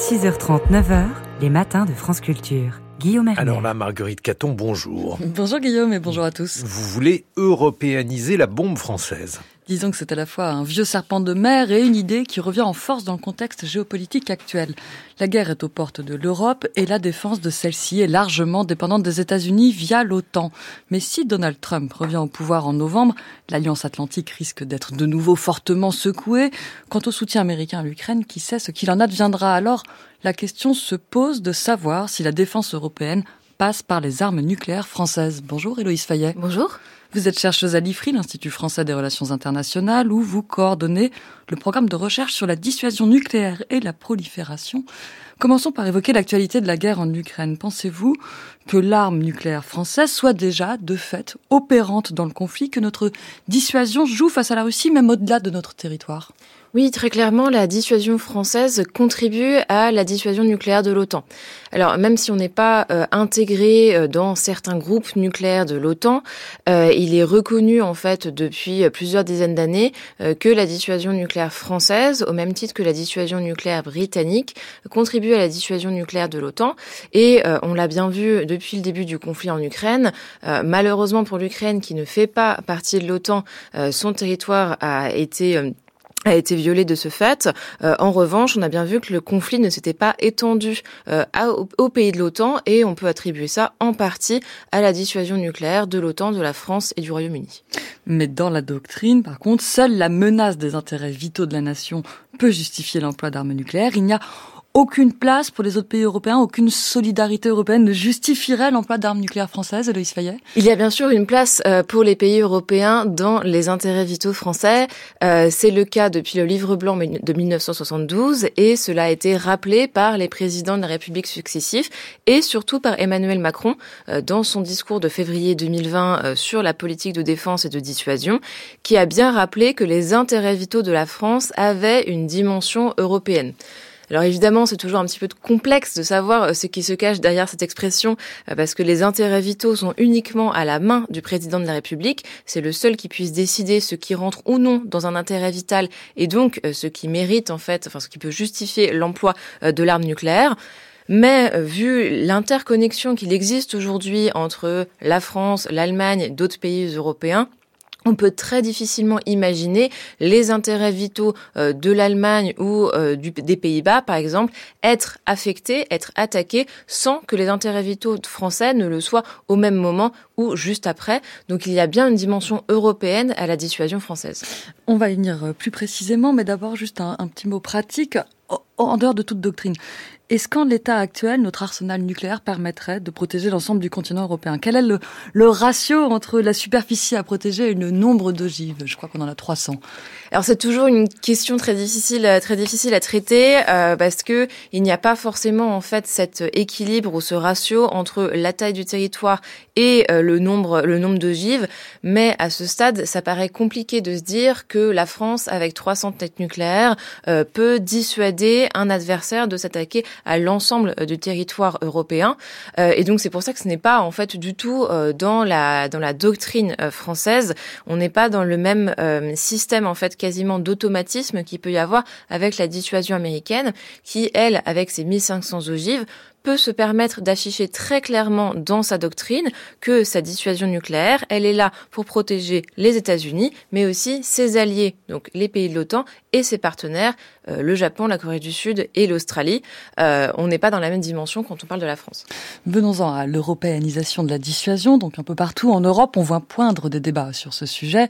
6h30, 9h, les matins de France Culture. Guillaume Hermel. Alors là, Marguerite Caton, bonjour. Bonjour Guillaume et bonjour à tous. Vous voulez européaniser la bombe française? Disons que c'est à la fois un vieux serpent de mer et une idée qui revient en force dans le contexte géopolitique actuel. La guerre est aux portes de l'Europe et la défense de celle-ci est largement dépendante des États-Unis via l'OTAN. Mais si Donald Trump revient au pouvoir en novembre, l'Alliance Atlantique risque d'être de nouveau fortement secouée. Quant au soutien américain à l'Ukraine, qui sait ce qu'il en adviendra? Alors La question se pose de savoir si la défense européenne passe par les armes nucléaires françaises. Bonjour Héloïse Fayet. Bonjour. Vous êtes chercheuse à l'IFRI, l'Institut français des relations internationales, où vous coordonnez le programme de recherche sur la dissuasion nucléaire et la prolifération. Commençons par évoquer l'actualité de la guerre en Ukraine. Pensez-vous que l'arme nucléaire française soit déjà, de fait, opérante dans le conflit, que notre dissuasion joue face à la Russie, même au-delà de notre territoire? Oui, très clairement, la dissuasion française contribue à la dissuasion nucléaire de l'OTAN. Alors, même si on n'est pas euh, intégré euh, dans certains groupes nucléaires de l'OTAN, euh, il est reconnu en fait depuis plusieurs dizaines d'années que la dissuasion nucléaire française, au même titre que la dissuasion nucléaire britannique, contribue à la dissuasion nucléaire de l'OTAN. Et on l'a bien vu depuis le début du conflit en Ukraine. malheureusement pour l'Ukraine, qui ne fait pas partie de l'OTAN, son territoire a été a été violé de ce fait. Euh, en revanche, on a bien vu que le conflit ne s'était pas étendu euh, au, pays de l'OTAN et on peut attribuer ça en partie à la dissuasion nucléaire de l'OTAN, de la France et du Royaume-Uni. Mais dans la doctrine, par contre, seule la menace des intérêts vitaux de la nation peut justifier l'emploi d'armes nucléaires. Il n'y a aucune place pour les autres pays européens, aucune solidarité européenne ne justifierait l'emploi d'armes nucléaires françaises, Eloïse Fayet? Il y a bien sûr une place euh, pour les pays européens dans les intérêts vitaux français. Euh, c'est le cas depuis le livre blanc de 1972 et cela a été rappelé par les présidents de la République successifs et surtout par Emmanuel Macron euh, dans son discours de février 2020 sur la politique de défense et de dissuasion, qui a bien rappelé que les intérêts vitaux de la France avaient une dimension européenne. Alors évidemment, c'est toujours un petit peu complexe de savoir euh, ce qui se cache derrière cette expression, euh, parce que les intérêts vitaux sont uniquement à la main du président de la République. C'est le seul qui puisse décider ce qui rentre ou non dans un intérêt vital, et donc euh, ce qui mérite en fait, enfin ce qui peut justifier l'emploi de l'arme nucléaire. Mais vu l'interconnexion qu'il existe aujourd'hui entre la France, l'Allemagne et d'autres pays européens, on peut très difficilement imaginer les intérêts vitaux euh, de l'Allemagne ou euh, des Pays-Bas, par exemple, être affectés, être attaqués sans que les intérêts vitaux français ne le soient au même moment ou juste après. Donc il y a bien une dimension européenne à la dissuasion française. On va y venir euh, plus précisément, mais d'abord juste un, un petit mot pratique en dehors de toute doctrine. Est-ce qu'en l'état actuel, notre arsenal nucléaire permettrait de protéger l'ensemble du continent européen? Quel est le, le, ratio entre la superficie à protéger et le nombre d'ogives? Je crois qu'on en a 300. Alors c'est toujours une question très difficile, très difficile à traiter euh, parce que il n'y a pas forcément en fait cet équilibre ou ce ratio entre la taille du territoire et euh, le nombre, le nombre d'ogives. Mais à ce stade, ça paraît compliqué de se dire que la France, avec 300 têtes nucléaires, euh, peut dissuader un adversaire de s'attaquer à l'ensemble du territoire européen. et donc c'est pour ça que ce n'est pas en fait du tout dans la dans la doctrine française. On n'est pas dans le même système en fait quasiment d'automatisme qu'il peut y avoir avec la dissuasion américaine, qui, elle, avec ses 1500 ogives, peut se permettre d'afficher très clairement dans sa doctrine que sa dissuasion nucléaire, elle est là pour protéger les États-Unis, mais aussi ses alliés, donc les pays de l'OTAN et ses partenaires, euh, le Japon, la Corée du Sud et l'Australie. Euh, on n'est pas dans la même dimension quand on parle de la France. Venons-en à l'européanisation de la dissuasion. Donc un peu partout en Europe, on voit poindre des débats sur ce sujet.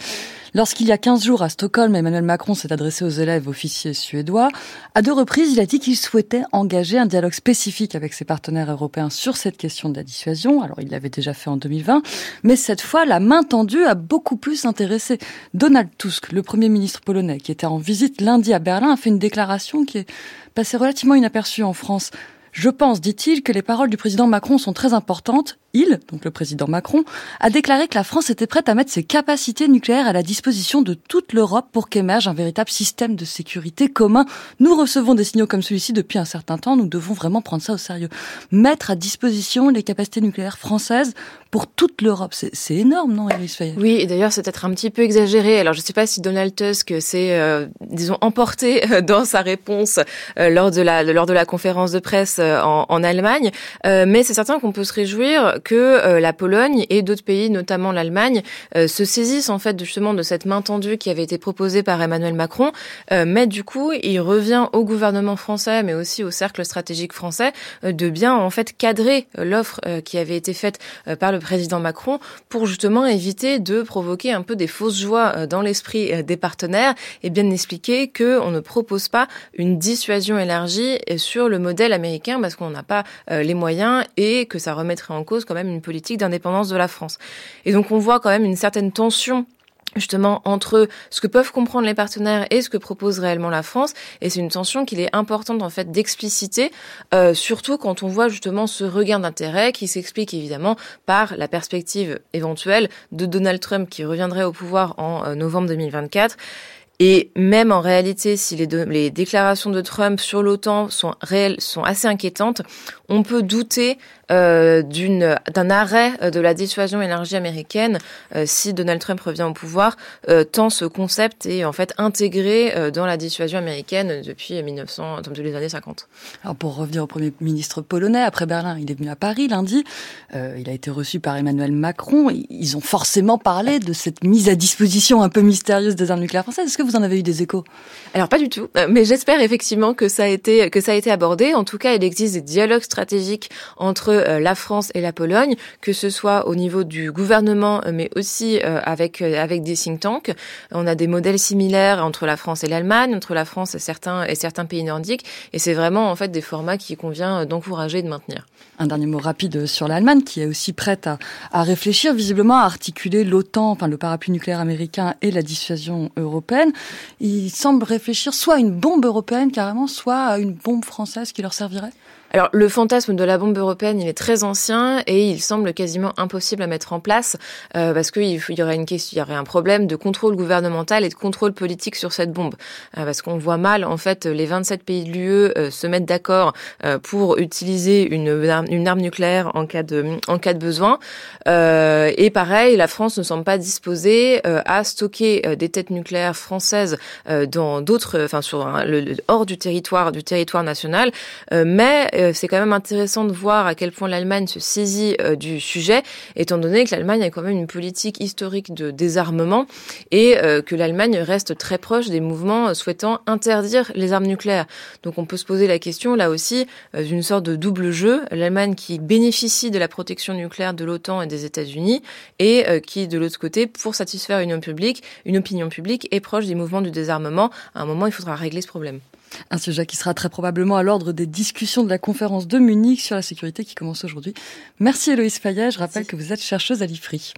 Lorsqu'il y a 15 jours à Stockholm, Emmanuel Macron s'est adressé aux élèves officiers suédois. À deux reprises, il a dit qu'il souhaitait engager un dialogue spécifique avec ses partenaires européens sur cette question de la dissuasion. Alors, il l'avait déjà fait en 2020, mais cette fois, la main tendue a beaucoup plus intéressé. Donald Tusk, le premier ministre polonais, qui était en visite lundi à Berlin, a fait une déclaration qui est passée relativement inaperçue en France. Je pense, dit-il, que les paroles du président Macron sont très importantes il, donc le président Macron, a déclaré que la France était prête à mettre ses capacités nucléaires à la disposition de toute l'Europe pour qu'émerge un véritable système de sécurité commun. Nous recevons des signaux comme celui-ci depuis un certain temps, nous devons vraiment prendre ça au sérieux. Mettre à disposition les capacités nucléaires françaises pour toute l'Europe, c'est énorme, non, Elis Fayet Oui, et d'ailleurs, c'est peut-être un petit peu exagéré. Alors, je ne sais pas si Donald Tusk s'est, euh, disons, emporté euh, dans sa réponse euh, lors de la lors de la conférence de presse en, en Allemagne, mais c'est certain qu'on peut se réjouir que euh, la Pologne et d'autres pays, notamment l'Allemagne, euh, se saisissent en fait justement de cette main tendue qui avait été proposée par Emmanuel Macron. Euh, mais du coup, il revient au gouvernement français, mais aussi au cercle stratégique français, de bien en fait cadrer l'offre qui avait été faite par le président Macron pour justement éviter de provoquer un peu des fausses joies dans l'esprit des partenaires et bien expliquer que on ne propose pas une dissuasion élargie sur le modèle américain parce qu'on n'a pas les moyens et que ça remettrait en cause quand même une politique d'indépendance de la France. Et donc on voit quand même une certaine tension justement entre ce que peuvent comprendre les partenaires et ce que propose réellement la France et c'est une tension qu'il est importante en fait d'expliciter euh, surtout quand on voit justement ce regain d'intérêt qui s'explique évidemment par la perspective éventuelle de Donald Trump qui reviendrait au pouvoir en euh, novembre 2024 et même en réalité, si les, les déclarations de Trump sur l'OTAN sont réelles, sont assez inquiétantes, on peut douter euh, d'une d'un arrêt euh, de la dissuasion énergie américaine euh, si Donald Trump revient au pouvoir, euh, tant ce concept est en fait intégré dans la dissuasion américaine depuis 1900, depuis les années 50. Alors pour revenir au premier ministre polonais après Berlin, il est venu à Paris lundi. il a été reçu par Emmanuel Macron. Ils ont forcément parlé de cette mise à disposition un peu mystérieuse des armes nucléaires françaises. Est-ce que vous en avez eu des échos? Alors pas du tout, mais j'espère effectivement que ça a été que ça a été abordé. En tout cas, il existe des dialogues stratégiques entre la France et la Pologne, que ce soit au niveau du gouvernement, euh, mais aussi euh, avec avec des think tanks. On a des modèles similaires entre la France et l'Allemagne, entre la France et certains et certains pays nordiques, et c'est vraiment en fait des formats qui convient d'encourager et de maintenir. Un dernier mot rapide sur l'Allemagne, qui est aussi prête à, à réfléchir visiblement à articuler l'OTAN, enfin le parapluie nucléaire américain et la dissuasion européenne. Il semble réfléchir soit à une bombe européenne carrément, soit à une bombe française qui leur servirait? Alors le fantasme de la bombe européenne, il est très ancien et il semble quasiment impossible à mettre en place euh, parce qu'il y aurait une question, il y aurait un problème de contrôle gouvernemental et de contrôle politique sur cette bombe. Euh, parce qu'on voit mal en fait les 27 pays de l'UE euh, se mettre d'accord euh, pour utiliser une, une arme nucléaire en cas de en cas de besoin. Et pareil, la France ne semble pas disposée à stocker des têtes nucléaires françaises dans d'autres, enfin sur le, hors du territoire du territoire national, mais euh, c'est quand même intéressant de voir à quel point l'Allemagne se saisit euh, du sujet, étant donné que l'Allemagne a quand même une politique historique de désarmement et euh, que l'Allemagne reste très proche des mouvements souhaitant interdire les armes nucléaires. Donc on peut se poser la question là aussi d'une sorte de double jeu, l'Allemagne qui bénéficie de la protection nucléaire de l'OTAN et des États-Unis et qui de l'autre côté pour satisfaire une opinion publique, une opinion publique est proche des mouvements du désarmement. À un moment, il faudra régler ce problème. Un sujet qui sera très probablement à l'ordre des discussions de la conférence de Munich sur la sécurité qui commence aujourd'hui. Merci Héloïse Fayet. Je rappelle Merci. que vous êtes chercheuse à l'IFRI.